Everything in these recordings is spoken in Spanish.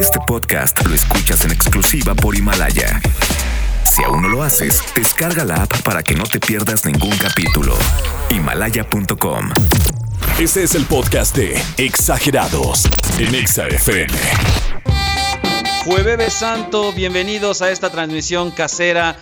Este podcast lo escuchas en exclusiva por Himalaya. Si aún no lo haces, descarga la app para que no te pierdas ningún capítulo. Himalaya.com. Este es el podcast de Exagerados en Exa FM. Jueves Santo, bienvenidos a esta transmisión casera.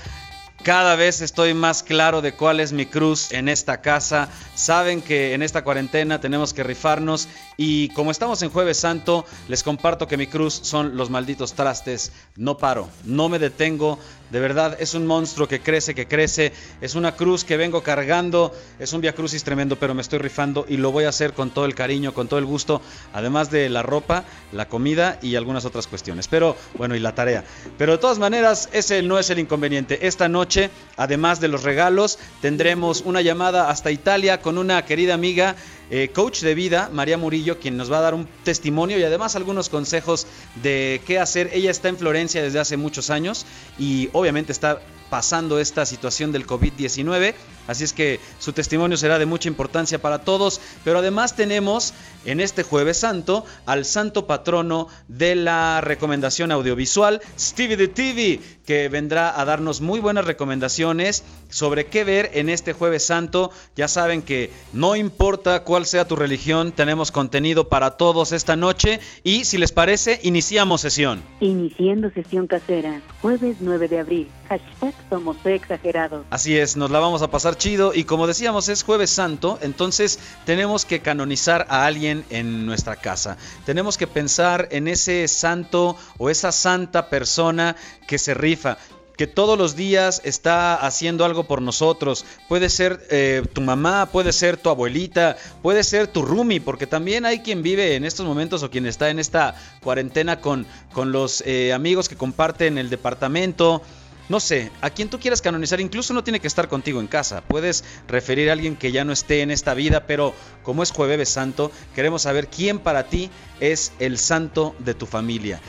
Cada vez estoy más claro de cuál es mi cruz en esta casa. Saben que en esta cuarentena tenemos que rifarnos y como estamos en jueves santo, les comparto que mi cruz son los malditos trastes. No paro, no me detengo. De verdad, es un monstruo que crece, que crece. Es una cruz que vengo cargando. Es un via crucis tremendo, pero me estoy rifando y lo voy a hacer con todo el cariño, con todo el gusto. Además de la ropa, la comida y algunas otras cuestiones. Pero bueno, y la tarea. Pero de todas maneras, ese no es el inconveniente. Esta noche, además de los regalos, tendremos una llamada hasta Italia con una querida amiga eh, coach de vida, María Murillo, quien nos va a dar un testimonio y además algunos consejos de qué hacer. Ella está en Florencia desde hace muchos años y obviamente está pasando esta situación del COVID-19. Así es que su testimonio será de mucha importancia para todos. Pero además tenemos en este jueves santo al santo patrono de la recomendación audiovisual, Stevie the TV, que vendrá a darnos muy buenas recomendaciones sobre qué ver en este jueves santo. Ya saben que no importa cuál sea tu religión, tenemos contenido para todos esta noche. Y si les parece, iniciamos sesión. Iniciando sesión casera, jueves 9 de abril. Hashtag somos exagerados. Así es, nos la vamos a pasar chido y como decíamos es jueves santo, entonces tenemos que canonizar a alguien en nuestra casa. Tenemos que pensar en ese santo o esa santa persona que se rifa que todos los días está haciendo algo por nosotros. Puede ser eh, tu mamá, puede ser tu abuelita, puede ser tu roomie, porque también hay quien vive en estos momentos o quien está en esta cuarentena con, con los eh, amigos que comparten el departamento no sé, a quien tú quieras canonizar, incluso no tiene que estar contigo en casa. Puedes referir a alguien que ya no esté en esta vida, pero como es Jueves Santo, queremos saber quién para ti es el santo de tu familia.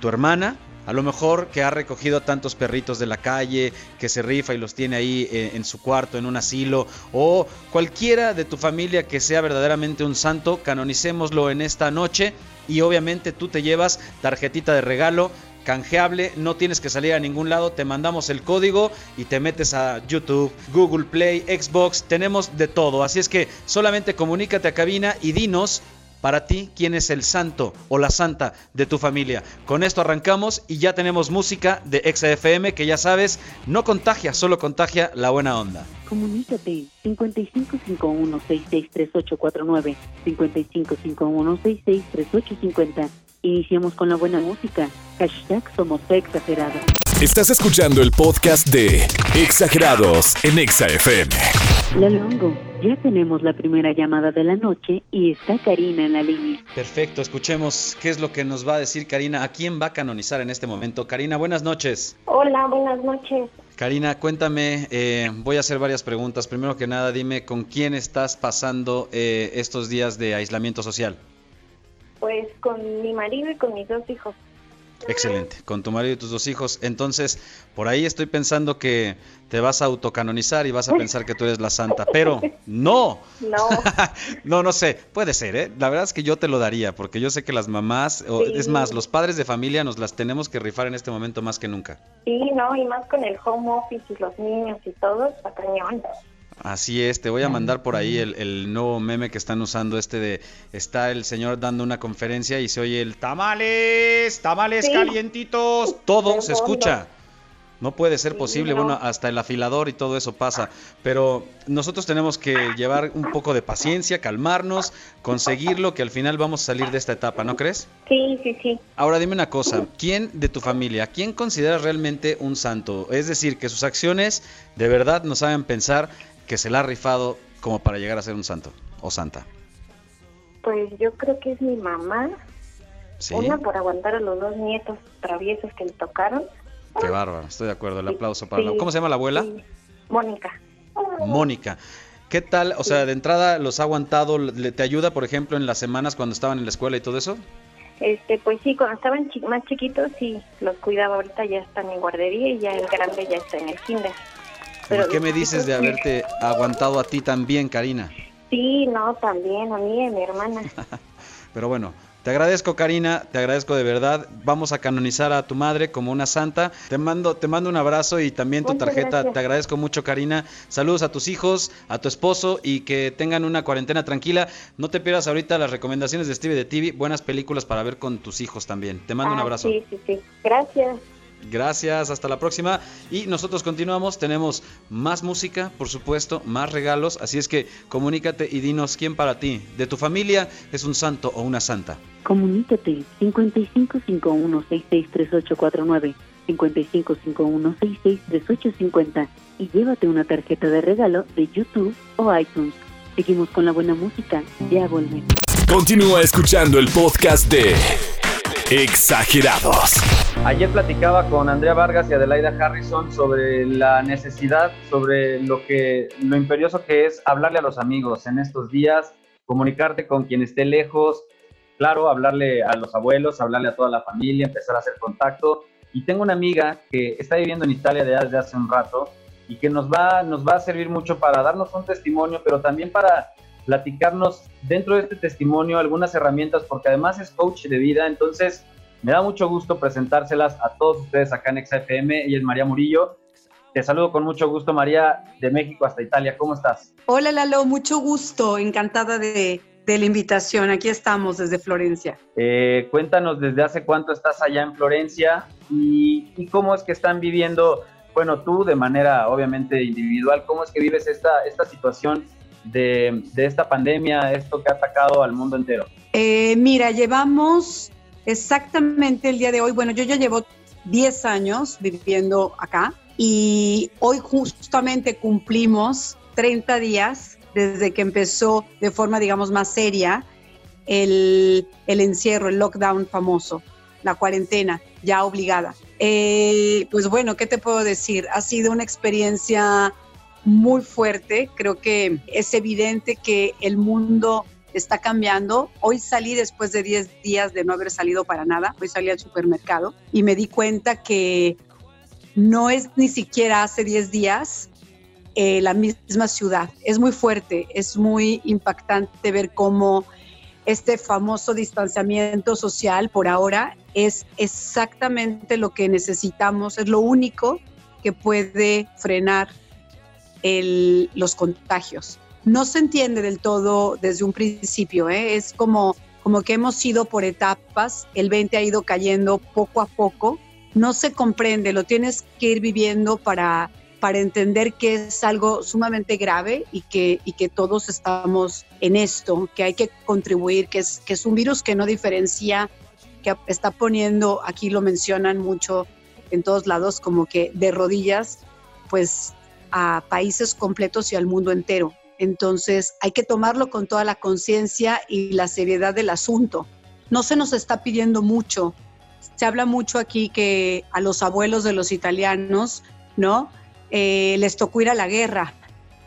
Tu hermana, a lo mejor que ha recogido a tantos perritos de la calle, que se rifa y los tiene ahí eh, en su cuarto, en un asilo, o cualquiera de tu familia que sea verdaderamente un santo, canonicémoslo en esta noche y obviamente tú te llevas tarjetita de regalo canjeable, no tienes que salir a ningún lado, te mandamos el código y te metes a YouTube, Google Play, Xbox, tenemos de todo, así es que solamente comunícate a cabina y dinos para ti quién es el santo o la santa de tu familia. Con esto arrancamos y ya tenemos música de XFM que ya sabes, no contagia, solo contagia la buena onda. Comunícate 5551663849, 5551663850. Iniciamos con la buena música. Hashtag somos exagerados. Estás escuchando el podcast de Exagerados en Exa FM. La Longo, ya tenemos la primera llamada de la noche y está Karina en la línea. Perfecto, escuchemos qué es lo que nos va a decir Karina. ¿A quién va a canonizar en este momento? Karina, buenas noches. Hola, buenas noches. Karina, cuéntame, eh, voy a hacer varias preguntas. Primero que nada, dime con quién estás pasando eh, estos días de aislamiento social. Pues con mi marido y con mis dos hijos. Excelente, con tu marido y tus dos hijos. Entonces, por ahí estoy pensando que te vas a autocanonizar y vas a pensar que tú eres la santa, pero no. No. no, no sé, puede ser, ¿eh? La verdad es que yo te lo daría, porque yo sé que las mamás, o, es más, los padres de familia nos las tenemos que rifar en este momento más que nunca. Sí, no, y más con el home office y los niños y todo, está cañón. Así es, te voy a mandar por ahí el, el, nuevo meme que están usando, este de está el señor dando una conferencia y se oye el tamales, tamales Sí. calientitos, todo se escucha. No puede ser Sí, posible, no. bueno, hasta el afilador y todo eso pasa, pero nosotros tenemos que llevar un poco de paciencia, calmarnos, conseguirlo, que al final vamos a salir de esta etapa, ¿no crees? Sí, sí, sí. Ahora dime una cosa, ¿quién de tu familia, quién consideras realmente un santo? Es decir, que sus acciones de verdad nos hagan pensar que se la ha rifado como para llegar a ser un santo o santa. Pues yo creo que es mi mamá. Sí, Una por aguantar a los dos nietos traviesos que le tocaron. qué bárbaro, estoy de acuerdo, el aplauso para la... Sí, ¿Cómo se llama la abuela? sí. Mónica. Mónica. ¿Qué tal? O sea, de entrada los ha aguantado, ¿te ayuda, por ejemplo, en las semanas cuando estaban en la escuela y todo eso? Este, pues sí, cuando estaban chi- más chiquitos sí los cuidaba. Ahorita ya están en guardería y ya el grande ya está en el kinder. Pero ¿Y qué me dices de haberte aguantado a ti también, Karina? Sí, no, también a mí y a mi hermana. Pero bueno, Te agradezco, Karina, te agradezco de verdad. Vamos a canonizar a tu madre como una santa. Te mando, te mando un abrazo y también tu tarjeta. Te agradezco mucho, Karina. Saludos a tus hijos, a tu esposo y que tengan una cuarentena tranquila. No te pierdas ahorita las recomendaciones de Stevie de TV. Buenas películas para ver con tus hijos también. Te mando un ah, abrazo. Sí, sí, sí. Gracias. Gracias, hasta la próxima. Y nosotros continuamos, tenemos más música, por supuesto, más regalos, así es que comunícate y dinos quién para ti, de tu familia, es un santo o una santa. Comunícate 5551663849, 5551663850 y llévate una tarjeta de regalo de YouTube o iTunes. Seguimos con la buena música, ya volvemos. Continúa escuchando el podcast de Exagerados. Ayer platicaba con Andrea Vargas y Adelaida Harrison sobre la necesidad, sobre lo que lo imperioso que es hablarle a los amigos en estos días, comunicarte con quien esté lejos, claro, hablarle a los abuelos, hablarle a toda la familia, empezar a hacer contacto. Y tengo una amiga que está viviendo en Italia desde hace un rato y que nos va, nos va a servir mucho para darnos un testimonio, pero también para platicarnos dentro de este testimonio algunas herramientas, porque además es coach de vida, entonces me da mucho gusto presentárselas a todos ustedes acá en XFM. Ella es María Murillo. Te saludo con mucho gusto, María, de México hasta Italia. ¿Cómo estás? Hola, Lalo, mucho gusto. Encantada de, la invitación. Aquí estamos desde Florencia. Eh, cuéntanos desde hace cuánto estás allá en Florencia y, y, cómo es que están viviendo, bueno, tú de manera obviamente individual, cómo es que vives esta, esta situación de, esta pandemia, esto que ha atacado al mundo entero? Eh, mira, llevamos exactamente el día de hoy, bueno, yo ya llevo 10 años viviendo acá y hoy justamente cumplimos 30 días desde que empezó de forma, digamos, más seria el, encierro, el lockdown famoso, la cuarentena ya obligada. Eh, pues bueno, ¿qué te puedo decir? Ha sido una experiencia muy fuerte. Creo que es evidente que el mundo está cambiando. Hoy salí después de 10 días de no haber salido para nada. Hoy salí al supermercado y me di cuenta que no es ni siquiera hace 10 días eh, la misma ciudad. Es muy fuerte, es muy impactante ver cómo este famoso distanciamiento social por ahora es exactamente lo que necesitamos, es lo único que puede frenar los contagios. No se entiende del todo desde un principio, ¿eh? es como, como que hemos ido por etapas, el 20 ha ido cayendo poco a poco, no se comprende, lo tienes que ir viviendo para, para entender que es algo sumamente grave y que, y que todos estamos en esto, que hay que contribuir, que es, que es un virus que no diferencia, que está poniendo, aquí lo mencionan mucho en todos lados, como que de rodillas, pues a países completos y al mundo entero. Entonces hay que tomarlo con toda la conciencia y la seriedad del asunto. No se nos está pidiendo mucho. Se habla mucho aquí que a los abuelos de los italianos, ¿no? Eh, les tocó ir a la guerra.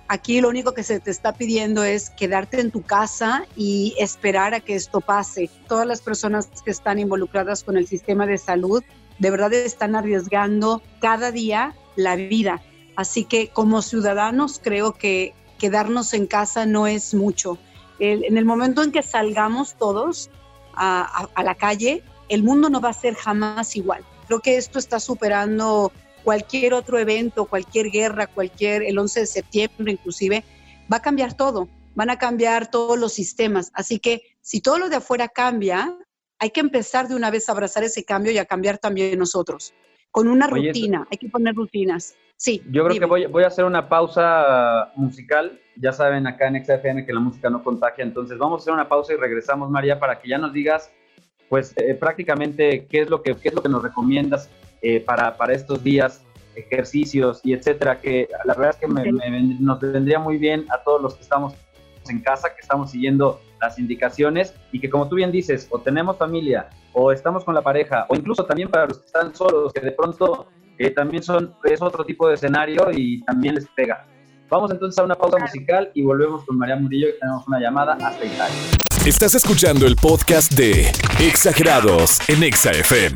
Aquí lo único que se te está pidiendo es quedarte en tu casa y esperar a que esto pase. Todas las personas que están involucradas con el sistema de salud de verdad están arriesgando cada día la vida Así que como ciudadanos creo que quedarnos en casa no es mucho. en el momento en que salgamos todos a, la calle, el mundo no va a ser jamás igual. Creo que esto está superando cualquier otro evento, cualquier guerra, cualquier, el 11 de septiembre inclusive, va a cambiar todo, van a cambiar todos los sistemas. Así que si todo lo de afuera cambia, hay que empezar de una vez a abrazar ese cambio y a cambiar también nosotros, con una rutina, hay que poner rutinas. Sí. Yo creo que voy, voy, a hacer una pausa musical. Ya saben acá en XFM que la música no contagia, entonces vamos a hacer una pausa y regresamos, María, para que ya nos digas, pues eh, prácticamente qué es lo que qué es lo que nos recomiendas eh, para, para estos días, ejercicios y etcétera. Que la verdad es que nos vendría muy bien a todos los que estamos en casa, que estamos siguiendo las indicaciones y que como tú bien dices, o tenemos familia, o estamos con la pareja, o incluso también para los que están solos, que de pronto que también son, es otro tipo de escenario y también les pega. Vamos entonces a una pausa musical y volvemos con María Murillo, que tenemos una llamada hasta Italia. Estás escuchando el podcast de Exagerados en Exa FM.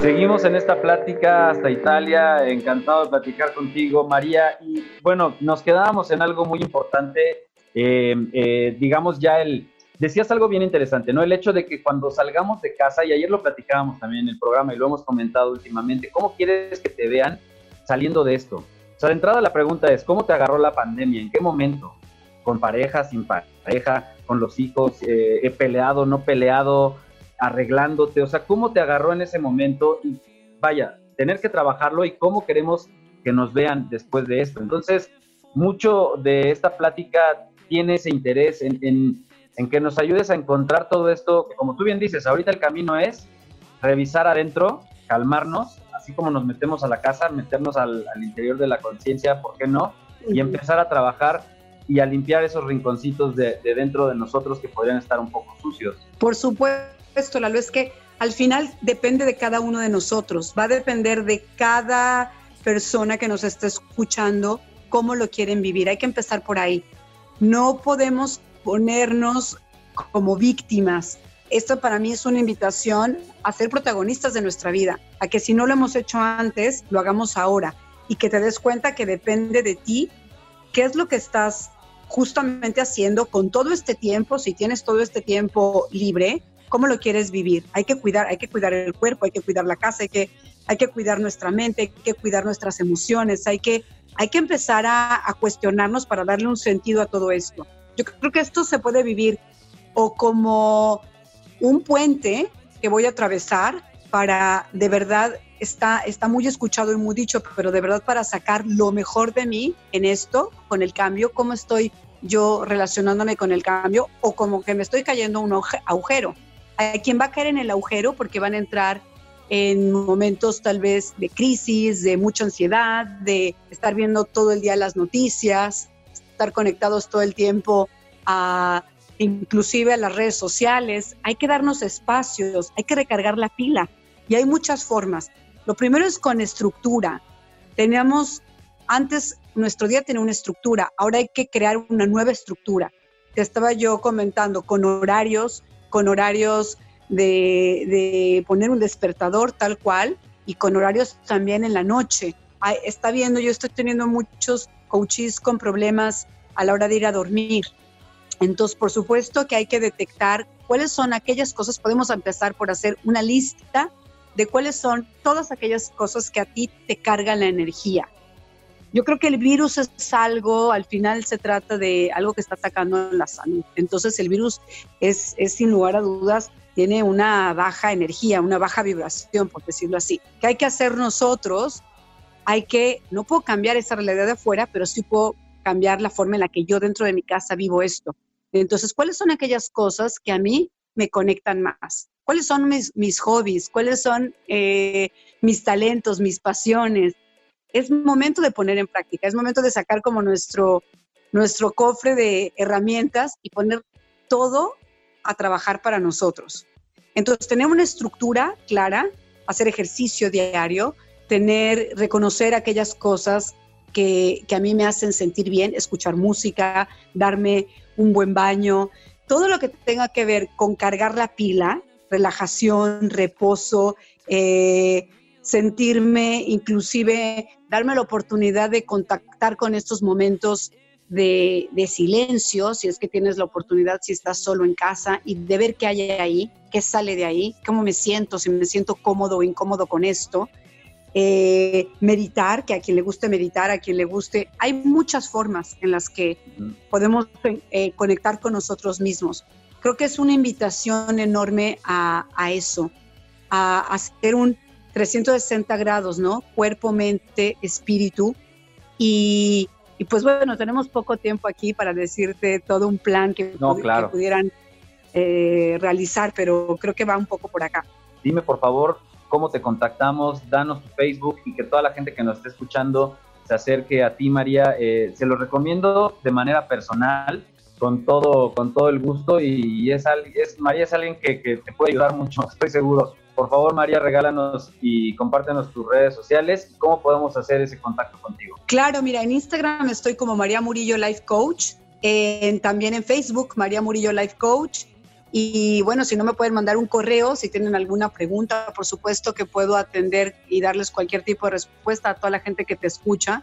Seguimos en esta plática hasta Italia, encantado de platicar contigo, María. Y bueno, nos quedábamos en algo muy importante, eh, eh, digamos ya el, decías algo bien interesante, ¿no? El hecho de que cuando salgamos de casa, y ayer lo platicábamos también en el programa y lo hemos comentado últimamente, ¿cómo quieres que te vean saliendo de esto? O sea, de entrada la pregunta es, ¿cómo te agarró la pandemia? ¿En qué momento? ¿Con pareja, sin pareja, con los hijos? Eh, ¿He peleado, no peleado? ¿Arreglándote? O sea, ¿cómo te agarró en ese momento? Y vaya, tener que trabajarlo y cómo queremos que nos vean después de esto. Entonces, mucho de esta plática tiene ese interés en, en, que nos ayudes a encontrar todo esto, que como tú bien dices, ahorita el camino es revisar adentro, calmarnos, así como nos metemos a la casa, meternos al, interior de la conciencia, ¿por qué no? Y empezar a trabajar y a limpiar esos rinconcitos de, de, dentro de nosotros que podrían estar un poco sucios. Por supuesto, Lalo, es que al final depende de cada uno de nosotros, va a depender de cada persona que nos está escuchando cómo lo quieren vivir. Hay que empezar por ahí. No podemos ponernos como víctimas. Esto para mí es una invitación a ser protagonistas de nuestra vida, a que si no lo hemos hecho antes, lo hagamos ahora y que te des cuenta que depende de ti qué es lo que estás justamente haciendo con todo este tiempo, si tienes todo este tiempo libre, cómo lo quieres vivir. Hay que cuidar, hay que cuidar el cuerpo, hay que cuidar la casa, hay que, hay que cuidar nuestra mente, hay que cuidar nuestras emociones, hay que hay que empezar a, cuestionarnos para darle un sentido a todo esto. Yo creo que esto se puede vivir o como un puente que voy a atravesar para de verdad está, está muy escuchado y muy dicho, pero de verdad para sacar lo mejor de mí en esto, con el cambio, cómo estoy yo relacionándome con el cambio o como que me estoy cayendo un agujero. Hay quien va a caer en el agujero porque van a entrar en momentos tal vez de crisis, de mucha ansiedad, de estar viendo todo el día las noticias, estar conectados todo el tiempo a inclusive a las redes sociales. Hay que darnos espacios, hay que recargar la pila y hay muchas formas. Lo primero es con estructura. Teníamos antes nuestro día tenía una estructura, ahora hay que crear una nueva estructura. Te estaba yo comentando con horarios, con horarios de, poner un despertador tal cual y con horarios también en la noche. está viendo, yo estoy teniendo muchos coaches con problemas a la hora de ir a dormir. Entonces, por supuesto que hay que detectar cuáles son aquellas cosas, podemos empezar por hacer una lista de cuáles son todas aquellas cosas que a ti te cargan la energía. Yo creo que el virus es algo, al final se trata de algo que está atacando la salud. Entonces el virus es sin lugar a dudas tiene una baja energía, una baja vibración, por decirlo así. ¿Qué hay que hacer nosotros? Hay que, no puedo cambiar esa realidad de afuera, pero sí puedo cambiar la forma en la que yo dentro de mi casa vivo esto. Entonces, ¿cuáles son aquellas cosas que a mí me conectan más? ¿Cuáles son mis, mis hobbies? ¿Cuáles son eh, mis talentos, mis pasiones? Es momento de poner en práctica, es momento de sacar como nuestro, nuestro cofre de herramientas y poner todo a trabajar para nosotros. Entonces, tener una estructura clara, hacer ejercicio diario, tener, reconocer aquellas cosas que, que, a mí me hacen sentir bien, escuchar música, darme un buen baño, todo lo que tenga que ver con cargar la pila, relajación, reposo, eh, sentirme, inclusive darme la oportunidad de contactar con estos momentos de, silencio, si es que tienes la oportunidad, si estás solo en casa, y de ver qué hay ahí, qué sale de ahí, cómo me siento, si me siento cómodo o incómodo con esto. Eh, meditar, que a quien le guste meditar, a quien le guste, hay muchas formas en las que podemos eh, conectar con nosotros mismos. Creo que es una invitación enorme a, a eso, a, a hacer un 360 grados, ¿no? Cuerpo, mente, espíritu. Y y pues bueno, tenemos poco tiempo aquí para decirte todo un plan que, pudieran eh, realizar, pero creo que va un poco por acá. Dime por favor cómo te contactamos, danos tu Facebook y que toda la gente que nos esté escuchando se acerque a ti, María. Eh, se lo recomiendo de manera personal, con todo, con todo el gusto y es, es María es alguien que, que te puede ayudar mucho, estoy seguro. Por favor, María, regálanos y compártenos tus redes sociales cómo podemos hacer ese contacto contigo. Claro, mira, en Instagram estoy como María Murillo Life Coach, también en Facebook María Murillo Life Coach. Y bueno, si no me pueden mandar un correo, si tienen alguna pregunta, por supuesto que puedo atender y darles cualquier tipo de respuesta a toda la gente que te escucha.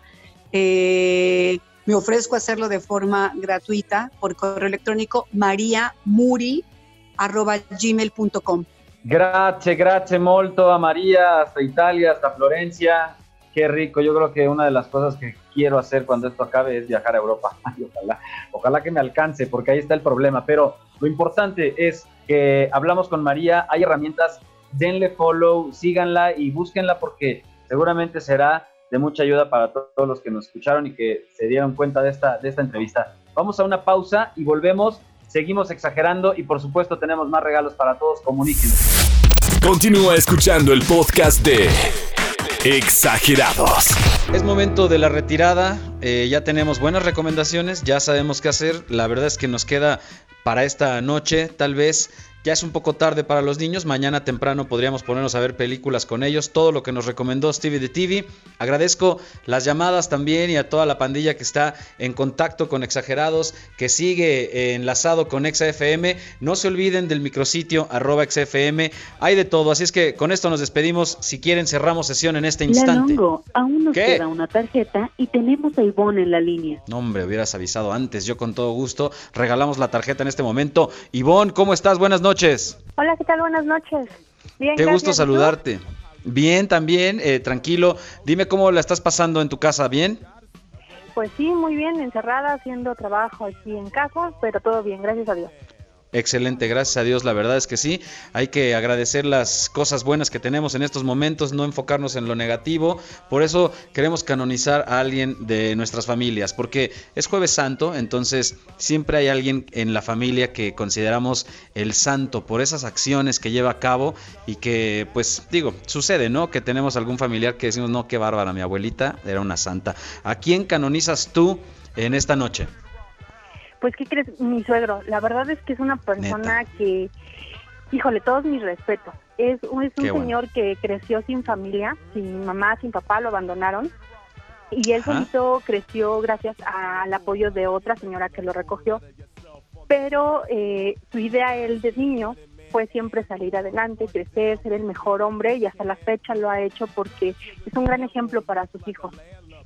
Eh, me ofrezco a hacerlo de forma gratuita por correo electrónico mariamuri.gmail.com. Grazie, grazie molto a María, hasta Italia, hasta Florencia. Qué rico. Yo creo que una de las cosas que quiero hacer cuando esto acabe es viajar a Europa. ojalá, ojalá que me alcance, porque ahí está el problema. Pero lo importante es que hablamos con María, hay herramientas, denle follow, síganla y búsquenla porque seguramente será de mucha ayuda para todos los que nos escucharon y que se dieron cuenta de esta, de esta entrevista. Vamos a una pausa y volvemos. Seguimos exagerando y por supuesto tenemos más regalos para todos. Comuníquenos. Continúa escuchando el podcast de Exagerados. Es momento de la retirada. Eh, ya tenemos buenas recomendaciones. Ya sabemos qué hacer. La verdad es que nos queda para esta noche tal vez ya es un poco tarde para los niños, mañana temprano podríamos ponernos a ver películas con ellos, todo lo que nos recomendó Stevie de TV. Agradezco las llamadas también y a toda la pandilla que está en contacto con Exagerados, que sigue enlazado con XFM. No se olviden del micrositio arroba XFM, hay de todo, así es que con esto nos despedimos. Si quieren cerramos sesión en este instante. Longo, aún nos queda una tarjeta y tenemos a Ivonne en la línea. No hombre, hubieras avisado antes, yo con todo gusto regalamos la tarjeta en este momento. Ivonne, ¿cómo estás? Buenas noches noches. Hola, ¿qué tal? Buenas noches. Bien, Qué gusto saludarte. Bien, también, eh, tranquilo. Dime cómo la estás pasando en tu casa, ¿bien? Pues sí, muy bien, encerrada, haciendo trabajo aquí en casa, pero todo bien, gracias a Dios. Excelente, gracias a Dios, la verdad es que sí, hay que agradecer las cosas buenas que tenemos en estos momentos, no enfocarnos en lo negativo, por eso queremos canonizar a alguien de nuestras familias, porque es jueves santo, entonces siempre hay alguien en la familia que consideramos el santo por esas acciones que lleva a cabo y que pues digo, sucede, ¿no? Que tenemos algún familiar que decimos, no, qué bárbara, mi abuelita era una santa. ¿A quién canonizas tú en esta noche? Pues, ¿qué crees? Mi suegro, la verdad es que es una persona que, híjole, todos mis respetos. Es, es un señor que creció sin familia, sin mamá, sin papá, lo abandonaron. Y él solito creció gracias al apoyo de otra señora que lo recogió. Pero eh, su idea, él de niño, fue siempre salir adelante, crecer, ser el mejor hombre y hasta la fecha lo ha hecho porque es un gran ejemplo para sus hijos.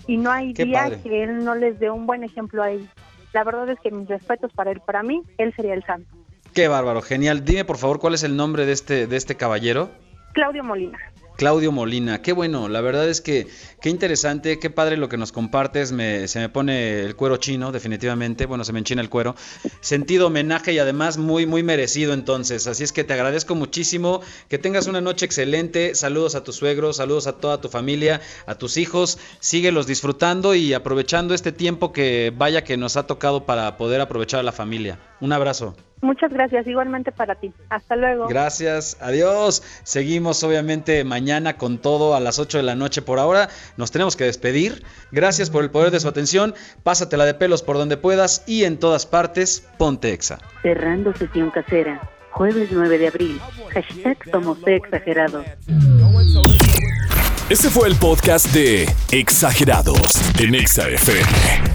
Y no hay día que él no les dé un buen ejemplo a ellos la verdad es que mis respetos para él, para mí, él sería el santo. Qué bárbaro, genial. Dime por favor cuál es el nombre de este, de este caballero. Claudio Molina. Claudio Molina, qué bueno, la verdad es que qué interesante, qué padre lo que nos compartes, me, se me pone el cuero chino, definitivamente, bueno, se me enchina el cuero, sentido homenaje y además muy, muy merecido entonces, así es que te agradezco muchísimo, que tengas una noche excelente, saludos a tus suegros, saludos a toda tu familia, a tus hijos, síguelos disfrutando y aprovechando este tiempo que vaya que nos ha tocado para poder aprovechar a la familia. Un abrazo. Muchas gracias, igualmente para ti. Hasta luego. Gracias, adiós. Seguimos obviamente mañana con todo a las 8 de la noche. Por ahora nos tenemos que despedir. Gracias por el poder de su atención. Pásatela de pelos por donde puedas y en todas partes, ponte exa. Cerrando sesión casera, jueves 9 de abril. Hashtag somos exagerados. Ese fue el podcast de Exagerados en ExaFM.